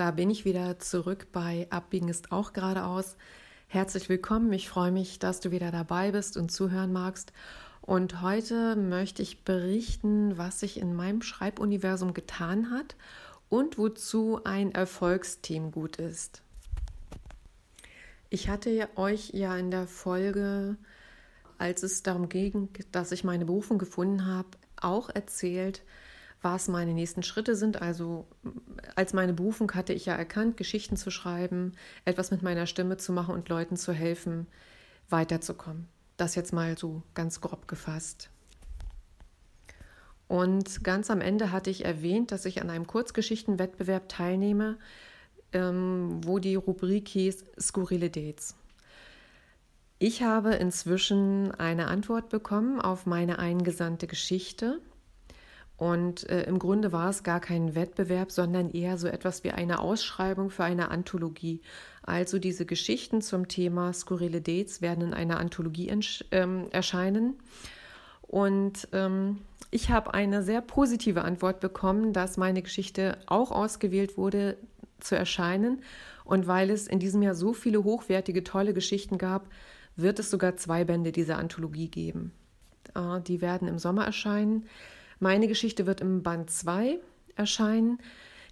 Da bin ich wieder zurück bei Abbiegen ist auch geradeaus. Herzlich willkommen. Ich freue mich, dass du wieder dabei bist und zuhören magst. Und heute möchte ich berichten, was sich in meinem Schreibuniversum getan hat und wozu ein Erfolgsteam gut ist. Ich hatte euch ja in der Folge, als es darum ging, dass ich meine Berufung gefunden habe, auch erzählt, was meine nächsten Schritte sind. Also als meine Berufung hatte ich ja erkannt, Geschichten zu schreiben, etwas mit meiner Stimme zu machen und Leuten zu helfen, weiterzukommen. Das jetzt mal so ganz grob gefasst. Und ganz am Ende hatte ich erwähnt, dass ich an einem Kurzgeschichtenwettbewerb teilnehme, ähm, wo die Rubrik hieß Skurrile Dates. Ich habe inzwischen eine Antwort bekommen auf meine eingesandte Geschichte. Und äh, im Grunde war es gar kein Wettbewerb, sondern eher so etwas wie eine Ausschreibung für eine Anthologie. Also diese Geschichten zum Thema skurrile Dates werden in einer Anthologie ähm, erscheinen. Und ähm, ich habe eine sehr positive Antwort bekommen, dass meine Geschichte auch ausgewählt wurde zu erscheinen. Und weil es in diesem Jahr so viele hochwertige, tolle Geschichten gab, wird es sogar zwei Bände dieser Anthologie geben. Äh, die werden im Sommer erscheinen. Meine Geschichte wird im Band 2 erscheinen.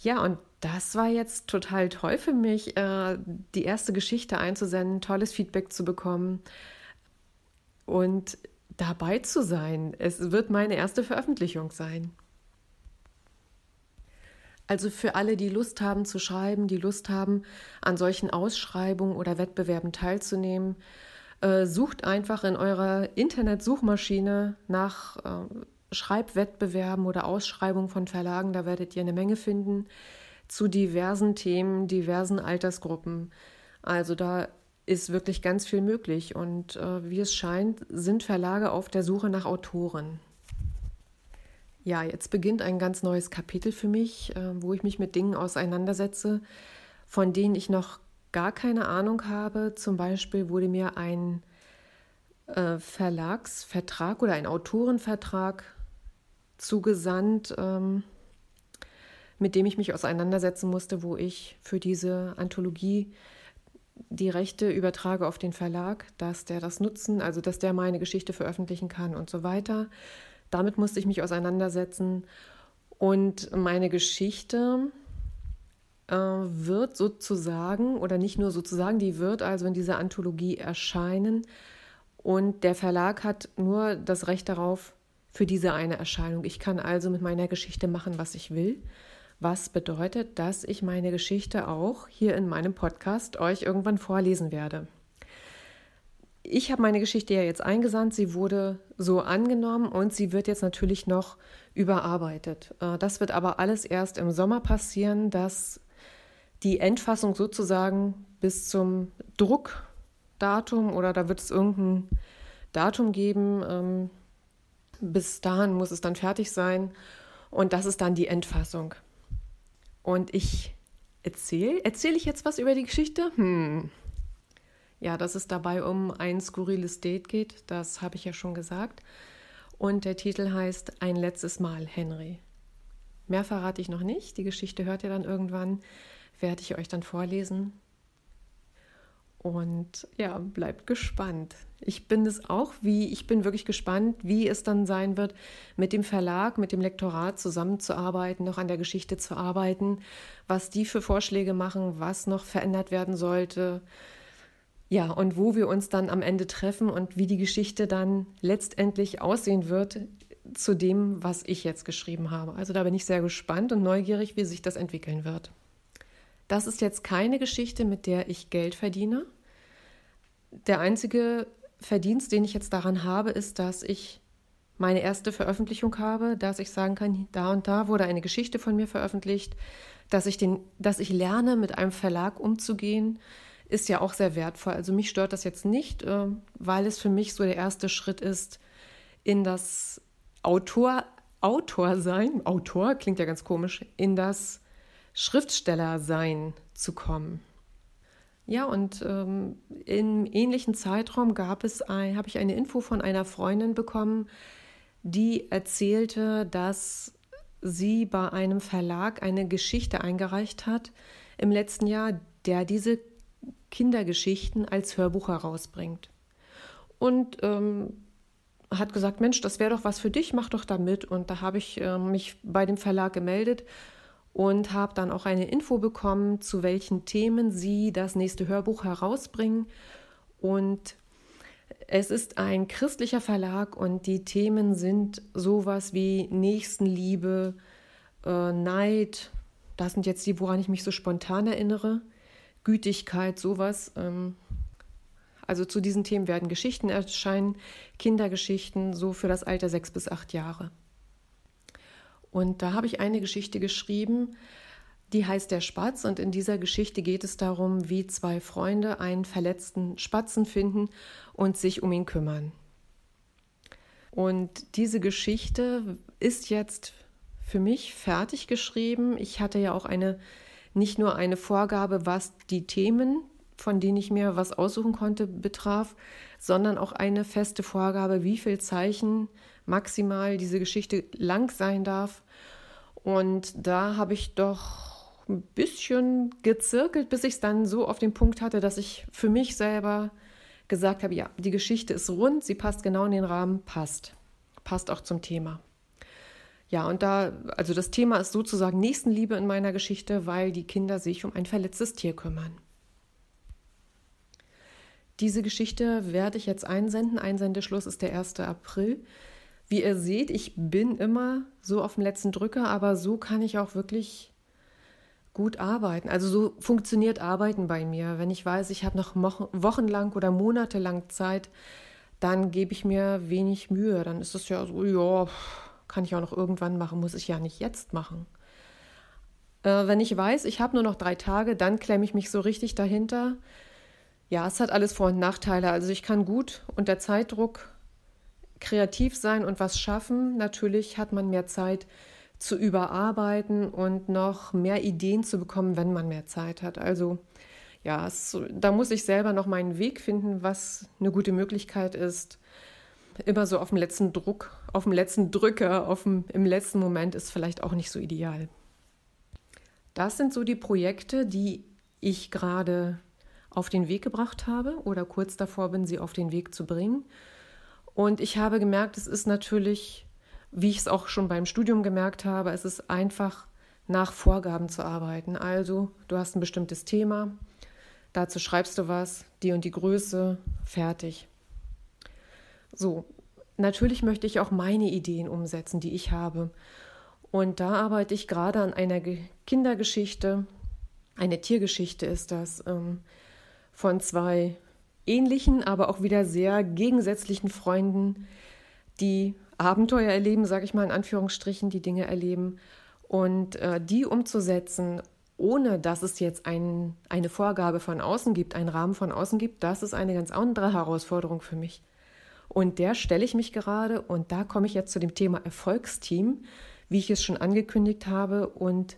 Ja, und das war jetzt total toll für mich, äh, die erste Geschichte einzusenden, tolles Feedback zu bekommen und dabei zu sein. Es wird meine erste Veröffentlichung sein. Also für alle, die Lust haben zu schreiben, die Lust haben, an solchen Ausschreibungen oder Wettbewerben teilzunehmen, äh, sucht einfach in eurer Internetsuchmaschine nach äh, Schreibwettbewerben oder Ausschreibungen von Verlagen, da werdet ihr eine Menge finden zu diversen Themen, diversen Altersgruppen. Also da ist wirklich ganz viel möglich und äh, wie es scheint, sind Verlage auf der Suche nach Autoren. Ja, jetzt beginnt ein ganz neues Kapitel für mich, äh, wo ich mich mit Dingen auseinandersetze, von denen ich noch gar keine Ahnung habe. Zum Beispiel wurde mir ein äh, Verlagsvertrag oder ein Autorenvertrag zugesandt, ähm, mit dem ich mich auseinandersetzen musste, wo ich für diese Anthologie die Rechte übertrage auf den Verlag, dass der das nutzen, also dass der meine Geschichte veröffentlichen kann und so weiter. Damit musste ich mich auseinandersetzen. Und meine Geschichte äh, wird sozusagen, oder nicht nur sozusagen, die wird also in dieser Anthologie erscheinen. Und der Verlag hat nur das Recht darauf, für diese eine Erscheinung. Ich kann also mit meiner Geschichte machen, was ich will. Was bedeutet, dass ich meine Geschichte auch hier in meinem Podcast euch irgendwann vorlesen werde. Ich habe meine Geschichte ja jetzt eingesandt, sie wurde so angenommen und sie wird jetzt natürlich noch überarbeitet. Äh, das wird aber alles erst im Sommer passieren, dass die Endfassung sozusagen bis zum Druckdatum oder da wird es irgendein Datum geben, ähm, bis dahin muss es dann fertig sein und das ist dann die Endfassung. Und ich erzähle, erzähle ich jetzt was über die Geschichte? Hm. Ja, dass es dabei um ein skurriles Date geht, das habe ich ja schon gesagt. Und der Titel heißt Ein letztes Mal, Henry. Mehr verrate ich noch nicht. Die Geschichte hört ihr dann irgendwann, werde ich euch dann vorlesen. Und ja, bleibt gespannt. Ich bin es auch, wie ich bin wirklich gespannt, wie es dann sein wird, mit dem Verlag, mit dem Lektorat zusammenzuarbeiten, noch an der Geschichte zu arbeiten, was die für Vorschläge machen, was noch verändert werden sollte. Ja, und wo wir uns dann am Ende treffen und wie die Geschichte dann letztendlich aussehen wird zu dem, was ich jetzt geschrieben habe. Also da bin ich sehr gespannt und neugierig, wie sich das entwickeln wird. Das ist jetzt keine Geschichte, mit der ich Geld verdiene. Der einzige Verdienst, den ich jetzt daran habe, ist, dass ich meine erste Veröffentlichung habe, dass ich sagen kann, da und da wurde eine Geschichte von mir veröffentlicht, dass ich, den, dass ich lerne, mit einem Verlag umzugehen, ist ja auch sehr wertvoll. Also mich stört das jetzt nicht, äh, weil es für mich so der erste Schritt ist, in das Autor, Autor sein, Autor klingt ja ganz komisch, in das Schriftsteller-Sein zu kommen. Ja, und ähm, im ähnlichen Zeitraum gab es ein, habe ich eine Info von einer Freundin bekommen, die erzählte, dass sie bei einem Verlag eine Geschichte eingereicht hat, im letzten Jahr, der diese Kindergeschichten als Hörbuch herausbringt. Und ähm, hat gesagt, Mensch, das wäre doch was für dich, mach doch da mit. Und da habe ich äh, mich bei dem Verlag gemeldet und habe dann auch eine Info bekommen, zu welchen Themen sie das nächste Hörbuch herausbringen. Und es ist ein christlicher Verlag und die Themen sind sowas wie Nächstenliebe, äh, Neid, das sind jetzt die, woran ich mich so spontan erinnere, Gütigkeit, sowas. Ähm, also zu diesen Themen werden Geschichten erscheinen, Kindergeschichten, so für das Alter sechs bis acht Jahre. Und da habe ich eine Geschichte geschrieben, die heißt Der Spatz. Und in dieser Geschichte geht es darum, wie zwei Freunde einen verletzten Spatzen finden und sich um ihn kümmern. Und diese Geschichte ist jetzt für mich fertig geschrieben. Ich hatte ja auch eine nicht nur eine Vorgabe, was die Themen von denen ich mir was aussuchen konnte, betraf, sondern auch eine feste Vorgabe, wie viel Zeichen maximal diese Geschichte lang sein darf. Und da habe ich doch ein bisschen gezirkelt, bis ich es dann so auf den Punkt hatte, dass ich für mich selber gesagt habe, ja, die Geschichte ist rund, sie passt genau in den Rahmen, passt. Passt auch zum Thema. Ja, und da, also das Thema ist sozusagen Nächstenliebe in meiner Geschichte, weil die Kinder sich um ein verletztes Tier kümmern. Diese Geschichte werde ich jetzt einsenden. Einsendeschluss ist der 1. April. Wie ihr seht, ich bin immer so auf dem letzten Drücker, aber so kann ich auch wirklich gut arbeiten. Also so funktioniert Arbeiten bei mir. Wenn ich weiß, ich habe noch wochenlang oder monatelang Zeit, dann gebe ich mir wenig Mühe. Dann ist es ja so, ja, kann ich auch noch irgendwann machen, muss ich ja nicht jetzt machen. Äh, wenn ich weiß, ich habe nur noch drei Tage, dann klemme ich mich so richtig dahinter ja, es hat alles Vor- und Nachteile. Also ich kann gut unter Zeitdruck kreativ sein und was schaffen. Natürlich hat man mehr Zeit zu überarbeiten und noch mehr Ideen zu bekommen, wenn man mehr Zeit hat. Also ja, es, da muss ich selber noch meinen Weg finden, was eine gute Möglichkeit ist. Immer so auf dem letzten Druck, auf dem letzten Drücker, auf dem, im letzten Moment ist vielleicht auch nicht so ideal. Das sind so die Projekte, die ich gerade auf den Weg gebracht habe oder kurz davor bin, sie auf den Weg zu bringen. Und ich habe gemerkt, es ist natürlich, wie ich es auch schon beim Studium gemerkt habe, es ist einfach nach Vorgaben zu arbeiten. Also du hast ein bestimmtes Thema, dazu schreibst du was, die und die Größe, fertig. So, natürlich möchte ich auch meine Ideen umsetzen, die ich habe. Und da arbeite ich gerade an einer Kindergeschichte, eine Tiergeschichte ist das. Ähm, von zwei ähnlichen, aber auch wieder sehr gegensätzlichen Freunden, die Abenteuer erleben, sage ich mal in Anführungsstrichen, die Dinge erleben und äh, die umzusetzen, ohne dass es jetzt ein, eine Vorgabe von außen gibt, einen Rahmen von außen gibt, das ist eine ganz andere Herausforderung für mich. Und der stelle ich mich gerade und da komme ich jetzt zu dem Thema Erfolgsteam, wie ich es schon angekündigt habe. Und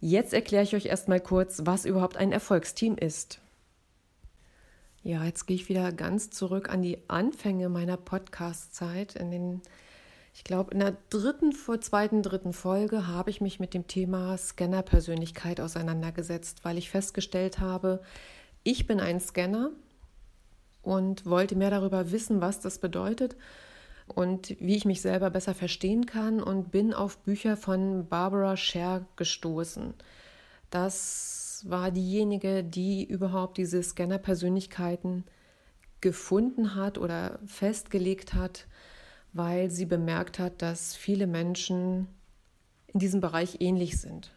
jetzt erkläre ich euch erstmal kurz, was überhaupt ein Erfolgsteam ist. Ja, jetzt gehe ich wieder ganz zurück an die Anfänge meiner Podcast-Zeit. In den, ich glaube, in der dritten, zweiten, dritten Folge habe ich mich mit dem Thema Scanner-Persönlichkeit auseinandergesetzt, weil ich festgestellt habe, ich bin ein Scanner und wollte mehr darüber wissen, was das bedeutet und wie ich mich selber besser verstehen kann und bin auf Bücher von Barbara Scher gestoßen. Das war diejenige, die überhaupt diese Scanner-Persönlichkeiten gefunden hat oder festgelegt hat, weil sie bemerkt hat, dass viele Menschen in diesem Bereich ähnlich sind.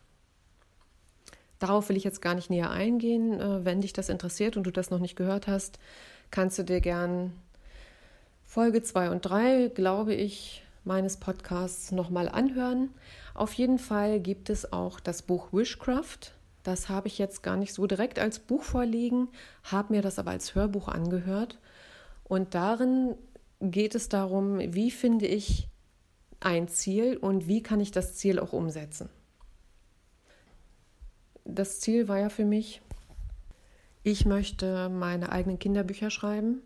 Darauf will ich jetzt gar nicht näher eingehen. Äh, wenn dich das interessiert und du das noch nicht gehört hast, kannst du dir gern Folge 2 und 3, glaube ich, meines Podcasts nochmal anhören. Auf jeden Fall gibt es auch das Buch Wishcraft. Das habe ich jetzt gar nicht so direkt als Buch vorliegen, habe mir das aber als Hörbuch angehört. Und darin geht es darum, wie finde ich ein Ziel und wie kann ich das Ziel auch umsetzen. Das Ziel war ja für mich, ich möchte meine eigenen Kinderbücher schreiben.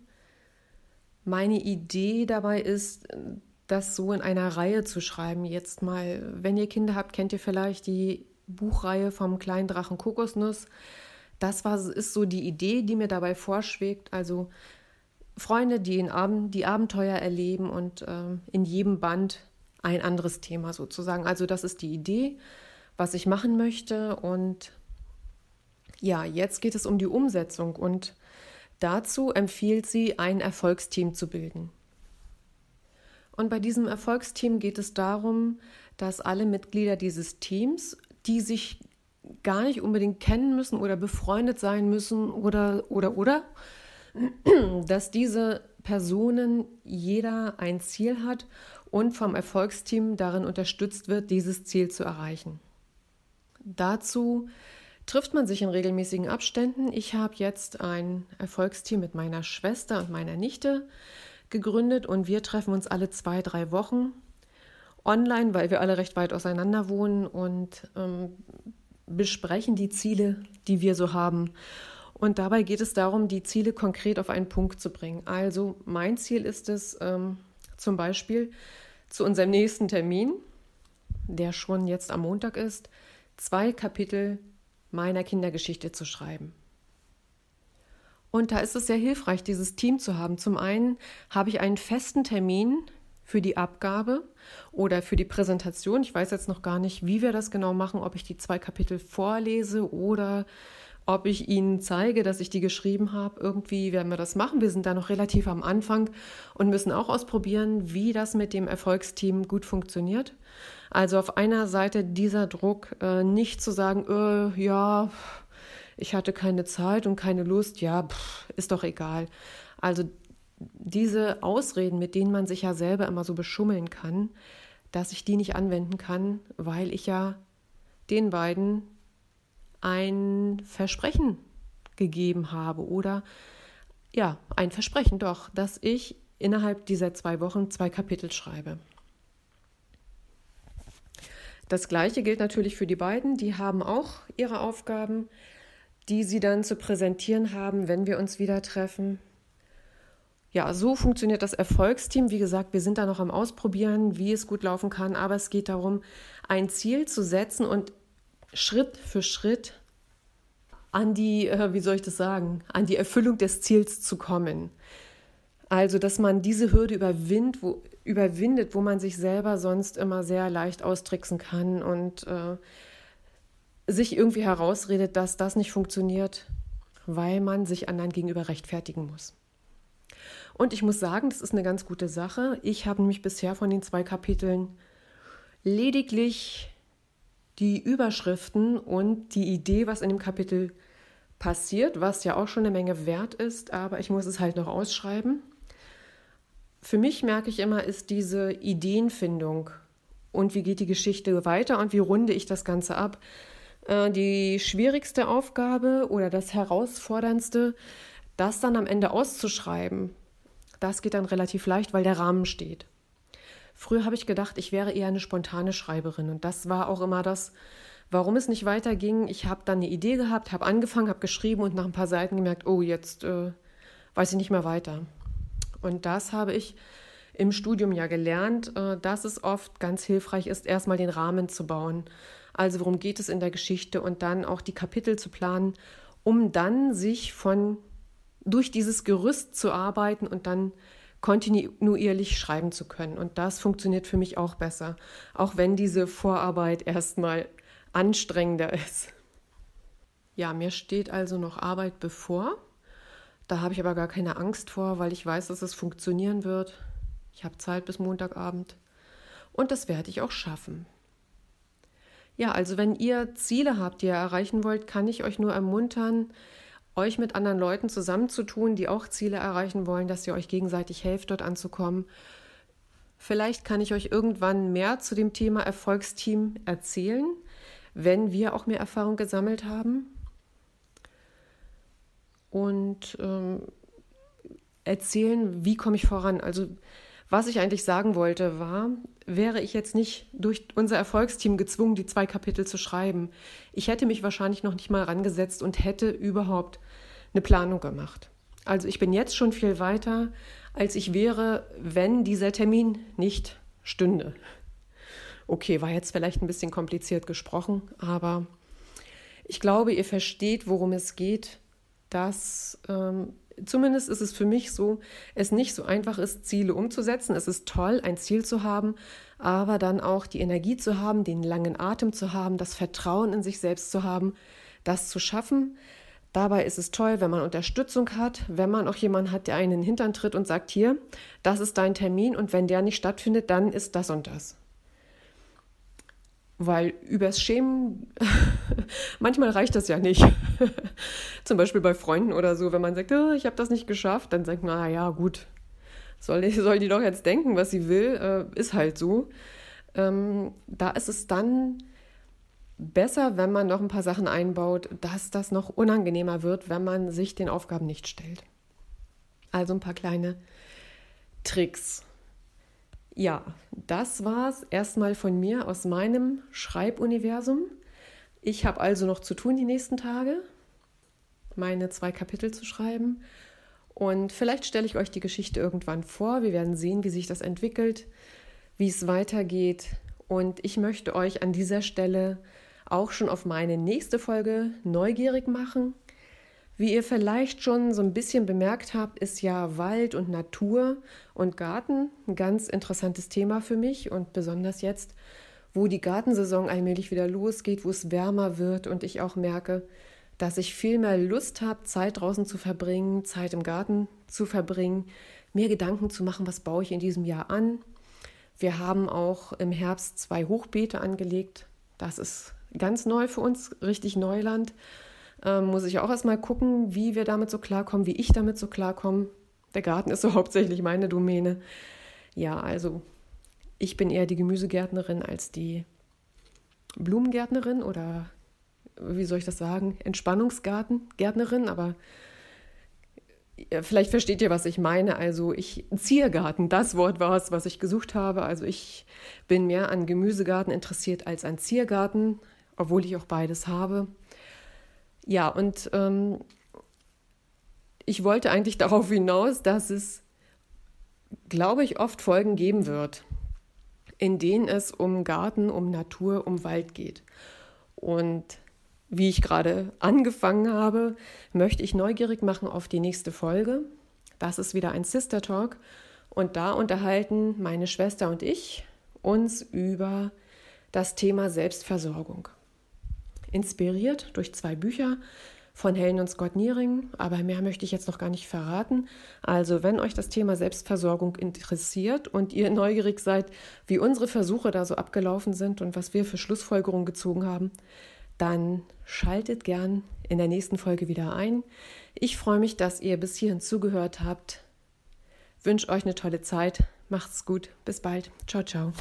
Meine Idee dabei ist, das so in einer Reihe zu schreiben. Jetzt mal, wenn ihr Kinder habt, kennt ihr vielleicht die Buchreihe vom kleinen Drachen Kokosnuss. Das war, ist so die Idee, die mir dabei vorschwebt. Also Freunde, die, in Abend, die Abenteuer erleben und äh, in jedem Band ein anderes Thema sozusagen. Also das ist die Idee, was ich machen möchte. Und ja, jetzt geht es um die Umsetzung und dazu empfiehlt sie, ein Erfolgsteam zu bilden. Und bei diesem Erfolgsteam geht es darum, dass alle Mitglieder dieses Teams, die sich gar nicht unbedingt kennen müssen oder befreundet sein müssen oder oder oder, dass diese Personen jeder ein Ziel hat und vom Erfolgsteam darin unterstützt wird, dieses Ziel zu erreichen. Dazu trifft man sich in regelmäßigen Abständen. Ich habe jetzt ein Erfolgsteam mit meiner Schwester und meiner Nichte gegründet und wir treffen uns alle zwei, drei Wochen online, weil wir alle recht weit auseinander wohnen und ähm, besprechen die Ziele, die wir so haben. Und dabei geht es darum, die Ziele konkret auf einen Punkt zu bringen. Also mein Ziel ist es ähm, zum Beispiel zu unserem nächsten Termin, der schon jetzt am Montag ist, zwei Kapitel meiner Kindergeschichte zu schreiben. Und da ist es sehr hilfreich, dieses Team zu haben. Zum einen habe ich einen festen Termin für die Abgabe oder für die Präsentation. Ich weiß jetzt noch gar nicht, wie wir das genau machen, ob ich die zwei Kapitel vorlese oder ob ich Ihnen zeige, dass ich die geschrieben habe. Irgendwie werden wir das machen. Wir sind da noch relativ am Anfang und müssen auch ausprobieren, wie das mit dem Erfolgsteam gut funktioniert. Also auf einer Seite dieser Druck, äh, nicht zu sagen, äh, ja, ich hatte keine Zeit und keine Lust, ja, pff, ist doch egal. Also diese Ausreden, mit denen man sich ja selber immer so beschummeln kann, dass ich die nicht anwenden kann, weil ich ja den beiden ein Versprechen gegeben habe oder ja, ein Versprechen doch, dass ich innerhalb dieser zwei Wochen zwei Kapitel schreibe. Das gleiche gilt natürlich für die beiden. Die haben auch ihre Aufgaben, die sie dann zu präsentieren haben, wenn wir uns wieder treffen. Ja, so funktioniert das Erfolgsteam. Wie gesagt, wir sind da noch am Ausprobieren, wie es gut laufen kann, aber es geht darum, ein Ziel zu setzen und Schritt für Schritt an die, äh, wie soll ich das sagen, an die Erfüllung des Ziels zu kommen. Also, dass man diese Hürde überwindet, wo, überwindet, wo man sich selber sonst immer sehr leicht austricksen kann und äh, sich irgendwie herausredet, dass das nicht funktioniert, weil man sich anderen gegenüber rechtfertigen muss. Und ich muss sagen, das ist eine ganz gute Sache. Ich habe nämlich bisher von den zwei Kapiteln lediglich die Überschriften und die Idee, was in dem Kapitel passiert, was ja auch schon eine Menge wert ist, aber ich muss es halt noch ausschreiben. Für mich merke ich immer, ist diese Ideenfindung und wie geht die Geschichte weiter und wie runde ich das Ganze ab. Äh, die schwierigste Aufgabe oder das herausforderndste, das dann am Ende auszuschreiben, das geht dann relativ leicht, weil der Rahmen steht. Früher habe ich gedacht, ich wäre eher eine spontane Schreiberin und das war auch immer das, warum es nicht weiterging. Ich habe dann eine Idee gehabt, habe angefangen, habe geschrieben und nach ein paar Seiten gemerkt, oh, jetzt äh, weiß ich nicht mehr weiter. Und das habe ich im Studium ja gelernt, äh, dass es oft ganz hilfreich ist, erstmal den Rahmen zu bauen. Also worum geht es in der Geschichte und dann auch die Kapitel zu planen, um dann sich von durch dieses Gerüst zu arbeiten und dann kontinuierlich schreiben zu können. Und das funktioniert für mich auch besser, auch wenn diese Vorarbeit erstmal anstrengender ist. Ja, mir steht also noch Arbeit bevor. Da habe ich aber gar keine Angst vor, weil ich weiß, dass es funktionieren wird. Ich habe Zeit bis Montagabend und das werde ich auch schaffen. Ja, also wenn ihr Ziele habt, die ihr erreichen wollt, kann ich euch nur ermuntern, euch mit anderen Leuten zusammenzutun, die auch Ziele erreichen wollen, dass ihr euch gegenseitig helft, dort anzukommen. Vielleicht kann ich euch irgendwann mehr zu dem Thema Erfolgsteam erzählen, wenn wir auch mehr Erfahrung gesammelt haben. Und ähm, erzählen, wie komme ich voran. Also was ich eigentlich sagen wollte, war, wäre ich jetzt nicht durch unser Erfolgsteam gezwungen, die zwei Kapitel zu schreiben, ich hätte mich wahrscheinlich noch nicht mal rangesetzt und hätte überhaupt eine Planung gemacht. Also ich bin jetzt schon viel weiter, als ich wäre, wenn dieser Termin nicht stünde. Okay, war jetzt vielleicht ein bisschen kompliziert gesprochen, aber ich glaube, ihr versteht, worum es geht, dass ähm, zumindest ist es für mich so, es nicht so einfach ist, Ziele umzusetzen. Es ist toll, ein Ziel zu haben, aber dann auch die Energie zu haben, den langen Atem zu haben, das Vertrauen in sich selbst zu haben, das zu schaffen. Dabei ist es toll, wenn man Unterstützung hat, wenn man auch jemanden hat, der einen in den Hintern tritt und sagt, hier, das ist dein Termin und wenn der nicht stattfindet, dann ist das und das. Weil übers Schämen, manchmal reicht das ja nicht. Zum Beispiel bei Freunden oder so, wenn man sagt, oh, ich habe das nicht geschafft, dann sagt man, ah ja, gut, soll die, soll die doch jetzt denken, was sie will, äh, ist halt so. Ähm, da ist es dann besser, wenn man noch ein paar Sachen einbaut, dass das noch unangenehmer wird, wenn man sich den Aufgaben nicht stellt. Also ein paar kleine Tricks. Ja, das war's erstmal von mir aus meinem Schreibuniversum. Ich habe also noch zu tun die nächsten Tage, meine zwei Kapitel zu schreiben. Und vielleicht stelle ich euch die Geschichte irgendwann vor. Wir werden sehen, wie sich das entwickelt, wie es weitergeht. Und ich möchte euch an dieser Stelle auch schon auf meine nächste Folge neugierig machen. Wie ihr vielleicht schon so ein bisschen bemerkt habt, ist ja Wald und Natur und Garten ein ganz interessantes Thema für mich und besonders jetzt, wo die Gartensaison allmählich wieder losgeht, wo es wärmer wird und ich auch merke, dass ich viel mehr Lust habe, Zeit draußen zu verbringen, Zeit im Garten zu verbringen, mir Gedanken zu machen, was baue ich in diesem Jahr an. Wir haben auch im Herbst zwei Hochbeete angelegt. Das ist ganz neu für uns, richtig Neuland ähm, muss ich auch erstmal gucken, wie wir damit so klarkommen, wie ich damit so klarkomme. Der Garten ist so hauptsächlich meine Domäne. Ja, also ich bin eher die Gemüsegärtnerin als die Blumengärtnerin oder wie soll ich das sagen, Entspannungsgartengärtnerin, aber vielleicht versteht ihr, was ich meine. Also ich Ziergarten, das Wort war es, was ich gesucht habe. Also ich bin mehr an Gemüsegarten interessiert als an Ziergarten, obwohl ich auch beides habe. Ja, und ähm, ich wollte eigentlich darauf hinaus, dass es, glaube ich, oft Folgen geben wird, in denen es um Garten, um Natur, um Wald geht. Und wie ich gerade angefangen habe, möchte ich neugierig machen auf die nächste Folge. Das ist wieder ein Sister Talk. Und da unterhalten meine Schwester und ich uns über das Thema Selbstversorgung inspiriert durch zwei Bücher von Helen und Scott Niering, aber mehr möchte ich jetzt noch gar nicht verraten. Also, wenn euch das Thema Selbstversorgung interessiert und ihr neugierig seid, wie unsere Versuche da so abgelaufen sind und was wir für Schlussfolgerungen gezogen haben, dann schaltet gern in der nächsten Folge wieder ein. Ich freue mich, dass ihr bis hierhin zugehört habt. Wünsche euch eine tolle Zeit. Macht's gut. Bis bald. Ciao, ciao.